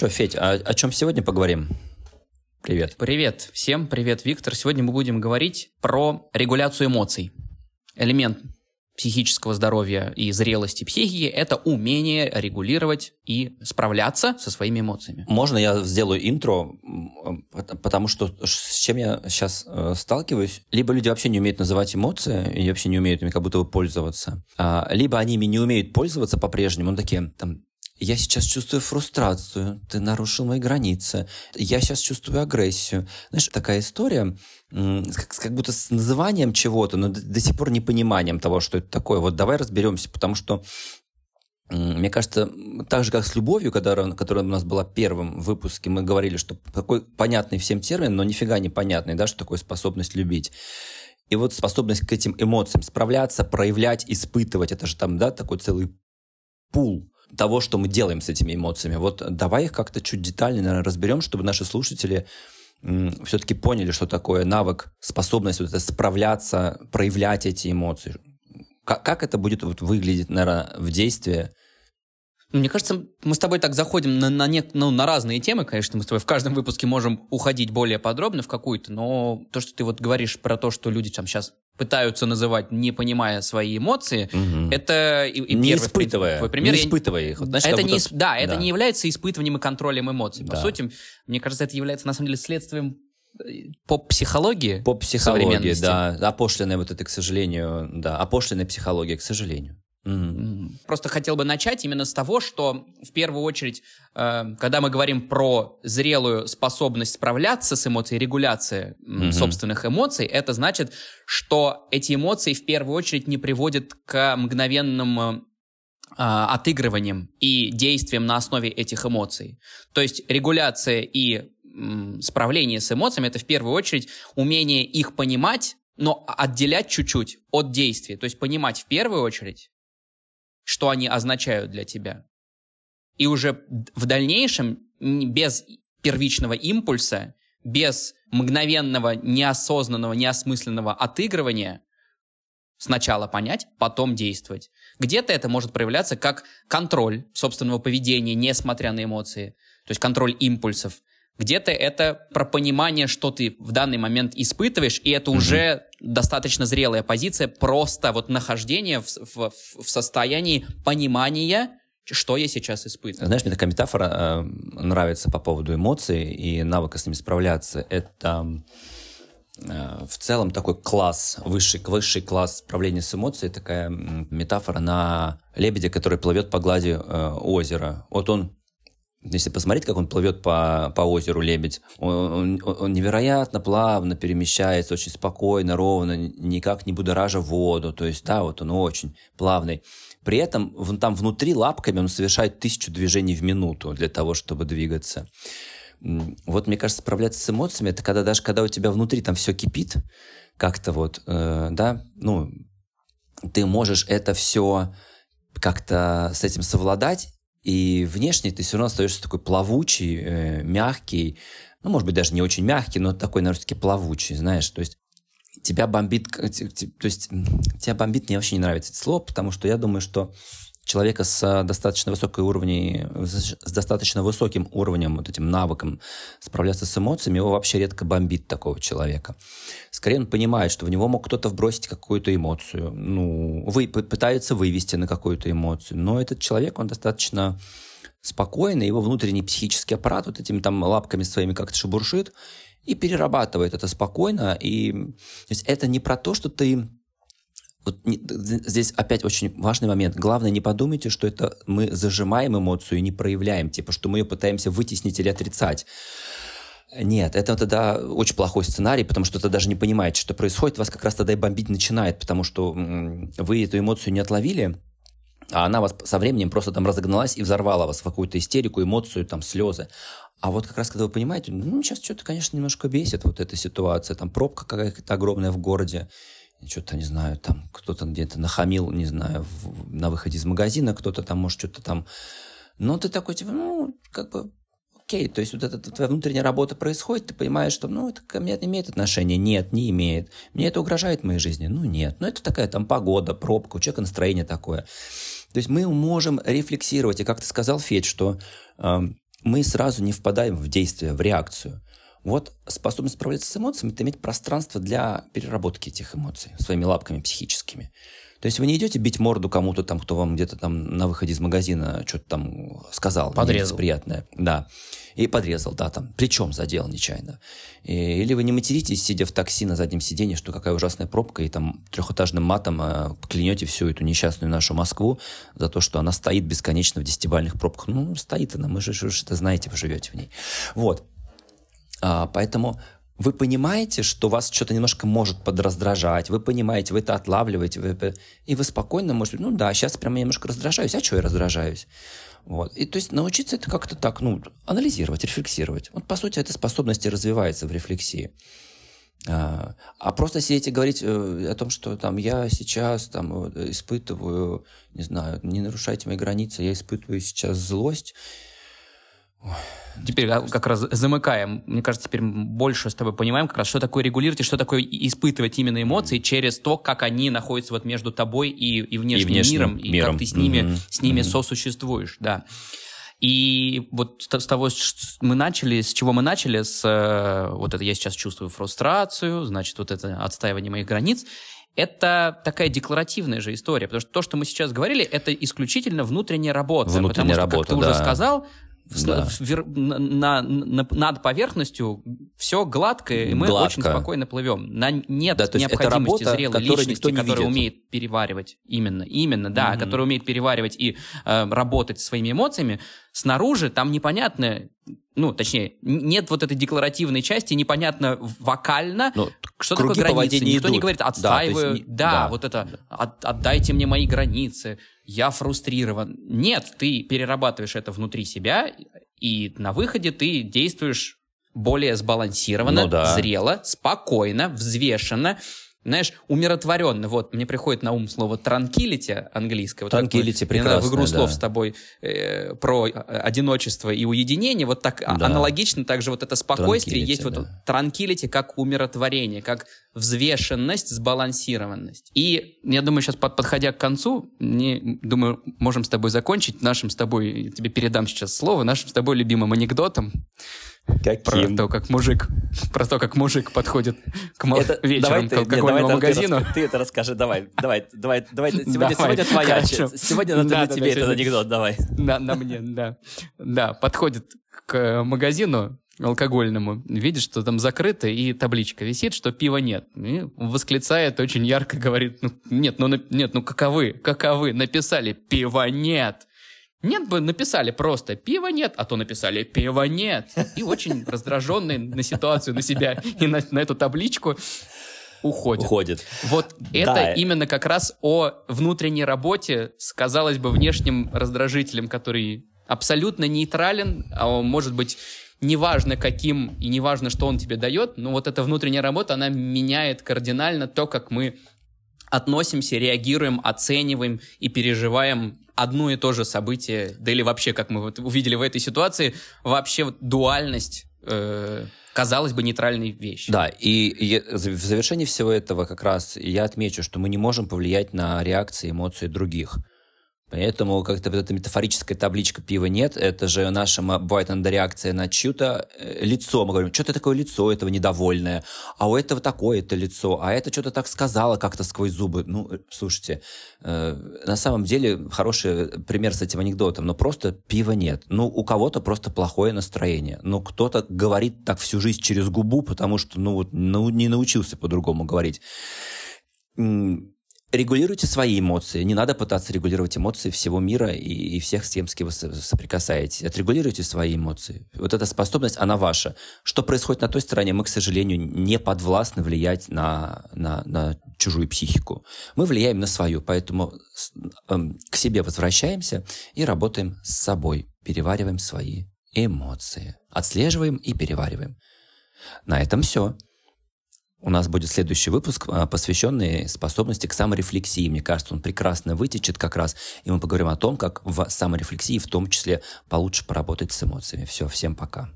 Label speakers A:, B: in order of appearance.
A: что, Федь, а о чем сегодня поговорим? Привет.
B: Привет. Всем привет, Виктор. Сегодня мы будем говорить про регуляцию эмоций. Элемент психического здоровья и зрелости психики – это умение регулировать и справляться со своими эмоциями.
A: Можно я сделаю интро, потому что с чем я сейчас э, сталкиваюсь, либо люди вообще не умеют называть эмоции и вообще не умеют ими как будто бы пользоваться, а, либо они ими не умеют пользоваться по-прежнему, ну такие там я сейчас чувствую фрустрацию, ты нарушил мои границы, я сейчас чувствую агрессию. Знаешь, такая история, как, как будто с называнием чего-то, но до, до сих пор непониманием того, что это такое. Вот давай разберемся, потому что мне кажется, так же, как с любовью, которая, которая у нас была в первом выпуске, мы говорили, что такой понятный всем термин, но нифига не понятный, да, что такое способность любить. И вот способность к этим эмоциям справляться, проявлять, испытывать, это же там, да, такой целый пул того, что мы делаем с этими эмоциями. Вот давай их как-то чуть детальнее, наверное, разберем, чтобы наши слушатели все-таки поняли, что такое навык, способность вот это справляться, проявлять эти эмоции. Как, как это будет вот выглядеть, наверное, в действии?
B: Мне кажется, мы с тобой так заходим на, на, не, ну, на разные темы, конечно, мы с тобой в каждом выпуске можем уходить более подробно в какую-то, но то, что ты вот говоришь про то, что люди там сейчас пытаются называть, не понимая свои эмоции, угу. это и,
A: и не испытывая, твой пример, не испытывая их.
B: Знаешь, это не, будто... да, это да. не является испытыванием и контролем эмоций. Да. По сути, мне кажется, это является на самом деле следствием э, поп-психологии.
A: Поп-психологии, да. Опошленная вот это, к сожалению, да, опошленная психология, к сожалению.
B: Mm-hmm. Просто хотел бы начать именно с того, что в первую очередь, э, когда мы говорим про зрелую способность справляться с эмоцией, регуляция mm-hmm. собственных эмоций, это значит, что эти эмоции в первую очередь не приводят к мгновенным э, отыгрываниям и действиям на основе этих эмоций. То есть регуляция и м, справление с эмоциями это в первую очередь умение их понимать, но отделять чуть-чуть от действия. То есть понимать в первую очередь что они означают для тебя. И уже в дальнейшем, без первичного импульса, без мгновенного, неосознанного, неосмысленного отыгрывания, сначала понять, потом действовать. Где-то это может проявляться как контроль собственного поведения, несмотря на эмоции, то есть контроль импульсов. Где-то это про понимание, что ты в данный момент испытываешь, и это mm-hmm. уже достаточно зрелая позиция, просто вот нахождение в, в, в состоянии понимания, что я сейчас испытываю.
A: Знаешь, мне такая метафора э, нравится по поводу эмоций и навыка с ними справляться. Это э, в целом такой класс, высший, высший класс справления с эмоцией, такая метафора на лебедя, который плывет по глади э, озера. Вот он если посмотреть, как он плывет по, по озеру Лебедь, он, он, он невероятно плавно перемещается, очень спокойно, ровно, никак не будоража воду. То есть, да, вот он очень плавный. При этом вон там внутри лапками он совершает тысячу движений в минуту для того, чтобы двигаться. Вот, мне кажется, справляться с эмоциями, это когда даже когда у тебя внутри там все кипит, как-то вот, э, да, ну, ты можешь это все как-то с этим совладать, и внешне ты все равно остаешься такой плавучий, э, мягкий, ну, может быть, даже не очень мягкий, но такой, наверное, таки плавучий, знаешь, то есть тебя бомбит, то есть тебя бомбит, мне вообще не нравится это слово, потому что я думаю, что человека с достаточно высокой уровней, с достаточно высоким уровнем, вот этим навыком справляться с эмоциями, его вообще редко бомбит такого человека. Скорее он понимает, что в него мог кто-то вбросить какую-то эмоцию, ну, вы, пытается вывести на какую-то эмоцию, но этот человек, он достаточно спокойный, его внутренний психический аппарат вот этими там лапками своими как-то шебуршит и перерабатывает это спокойно. И то есть это не про то, что ты вот здесь опять очень важный момент. Главное, не подумайте, что это мы зажимаем эмоцию и не проявляем, типа, что мы ее пытаемся вытеснить или отрицать. Нет, это тогда очень плохой сценарий, потому что ты даже не понимаете, что происходит, вас как раз тогда и бомбить начинает, потому что вы эту эмоцию не отловили, а она вас со временем просто там разогналась и взорвала вас в какую-то истерику, эмоцию, там, слезы. А вот как раз, когда вы понимаете, ну, сейчас что-то, конечно, немножко бесит вот эта ситуация, там, пробка какая-то огромная в городе, что-то, не знаю, там кто-то где-то нахамил, не знаю, в, на выходе из магазина, кто-то там, может, что-то там... Но ты такой, типа, ну, как бы, окей, то есть вот эта твоя внутренняя работа происходит, ты понимаешь, что, ну, это ко мне это имеет отношение? Нет, не имеет. Мне это угрожает моей жизни? Ну, нет. Ну, это такая там погода, пробка, у человека настроение такое. То есть мы можем рефлексировать, и как ты сказал, Федь, что э, мы сразу не впадаем в действие, в реакцию. Вот способность справляться с эмоциями – это иметь пространство для переработки этих эмоций своими лапками психическими. То есть вы не идете бить морду кому-то там, кто вам где-то там на выходе из магазина что-то там сказал.
B: Подрезал.
A: Приятное. Да. И подрезал, да, там, плечом задел нечаянно. И, или вы не материтесь, сидя в такси на заднем сиденье, что какая ужасная пробка, и там трехэтажным матом э, клянете всю эту несчастную нашу Москву за то, что она стоит бесконечно в десятибальных пробках. Ну, стоит она, мы же, же это знаете, вы живете в ней. Вот. А, поэтому вы понимаете, что вас что-то немножко может подраздражать, вы понимаете, вы это отлавливаете, вы, и вы спокойно можете, ну да, сейчас прямо немножко раздражаюсь, а что я раздражаюсь? Вот. И то есть научиться это как-то так, ну, анализировать, рефлексировать. Вот, по сути, эта способность развивается в рефлексии. А, а просто сидеть и говорить э, о том, что там я сейчас там испытываю, не знаю, не нарушайте мои границы, я испытываю сейчас злость,
B: Теперь как раз замыкаем. Мне кажется, теперь больше с тобой понимаем как раз, что такое регулировать и что такое испытывать именно эмоции через то, как они находятся вот между тобой и, и внешним, и внешним миром, и миром. как ты с ними, mm-hmm. с ними mm-hmm. сосуществуешь, да. И вот с того, что мы начали, с чего мы начали, с э, вот это я сейчас чувствую фрустрацию, значит, вот это отстаивание моих границ, это такая декларативная же история, потому что то, что мы сейчас говорили, это исключительно внутренняя работа.
A: Внутренняя
B: потому
A: что,
B: работа, как ты
A: да.
B: уже сказал, да. в, на, на, на, над поверхностью все гладко, и мы
A: гладко.
B: очень спокойно плывем. На, нет
A: да,
B: необходимости
A: работа,
B: зрелой личности, которая видит. умеет переваривать. Именно, именно, да, mm-hmm. которая умеет переваривать и э, работать своими эмоциями. Снаружи там непонятно, ну, точнее, нет вот этой декларативной части, непонятно вокально,
A: ну,
B: что такое границы. Никто
A: идут.
B: не говорит, отстаиваю,
A: да,
B: есть, да, да, вот это, от, отдайте мне мои границы, я фрустрирован. Нет, ты перерабатываешь это внутри себя, и на выходе ты действуешь более сбалансированно,
A: ну, да.
B: зрело, спокойно, взвешенно, знаешь, умиротворенно. Вот, мне приходит на ум слово tranquility английское. Вот
A: tranquility, прекрасно,
B: в игру слов
A: да.
B: с тобой э, про э, одиночество и уединение. Вот так да. аналогично также вот это спокойствие. Есть да. вот tranquility как умиротворение, как взвешенность, сбалансированность. И я думаю, сейчас под, подходя к концу, не, думаю, можем с тобой закончить нашим с тобой, я тебе передам сейчас слово, нашим с тобой любимым анекдотом.
A: Каким?
B: Про то, как мужик, про то, как мужик подходит к
A: это,
B: вечером
A: ты,
B: к алкогольному
A: нет,
B: магазину.
A: Ты, ты это расскажи, давай, давай, давай, давай. Сегодня, давай, сегодня твоя, хорошо. сегодня на, да, да, тебе да, этот анекдот, давай.
B: На, на мне, да. Да, подходит к магазину алкогольному, видит, что там закрыто, и табличка висит, что пива нет. И восклицает, очень ярко говорит, ну, нет, ну, нет, ну, каковы, каковы, написали, пива нет. Нет бы написали просто «пива нет», а то написали «пива нет». И очень раздраженный на ситуацию, на себя и на, на эту табличку уходит.
A: Уходит.
B: Вот это да. именно как раз о внутренней работе с, казалось бы, внешним раздражителем, который абсолютно нейтрален, а может быть неважно каким и неважно, что он тебе дает, но вот эта внутренняя работа, она меняет кардинально то, как мы относимся, реагируем, оцениваем и переживаем одно и то же событие, да или вообще, как мы вот увидели в этой ситуации, вообще вот дуальность э, казалось бы, нейтральной вещи.
A: Да, и, в завершении всего этого как раз я отмечу, что мы не можем повлиять на реакции, эмоции других. Поэтому как-то вот эта метафорическая табличка пива нет, это же наша, бывает иногда реакция на чье-то э, лицо. Мы говорим, что-то такое лицо этого недовольное, а у этого такое-то лицо, а это что-то так сказала как-то сквозь зубы. Ну, э, слушайте, э, на самом деле хороший пример с этим анекдотом, но просто пива нет. Ну, у кого-то просто плохое настроение. Ну, кто-то говорит так всю жизнь через губу, потому что, ну, вот, ну не научился по-другому говорить регулируйте свои эмоции. Не надо пытаться регулировать эмоции всего мира и, и всех, с кем, с кем вы соприкасаетесь. Отрегулируйте свои эмоции. Вот эта способность, она ваша. Что происходит на той стороне, мы, к сожалению, не подвластны влиять на, на, на чужую психику. Мы влияем на свою, поэтому э, к себе возвращаемся и работаем с собой. Перевариваем свои эмоции. Отслеживаем и перевариваем. На этом все. У нас будет следующий выпуск, а, посвященный способности к саморефлексии. Мне кажется, он прекрасно вытечет как раз, и мы поговорим о том, как в саморефлексии в том числе получше поработать с эмоциями. Все, всем пока.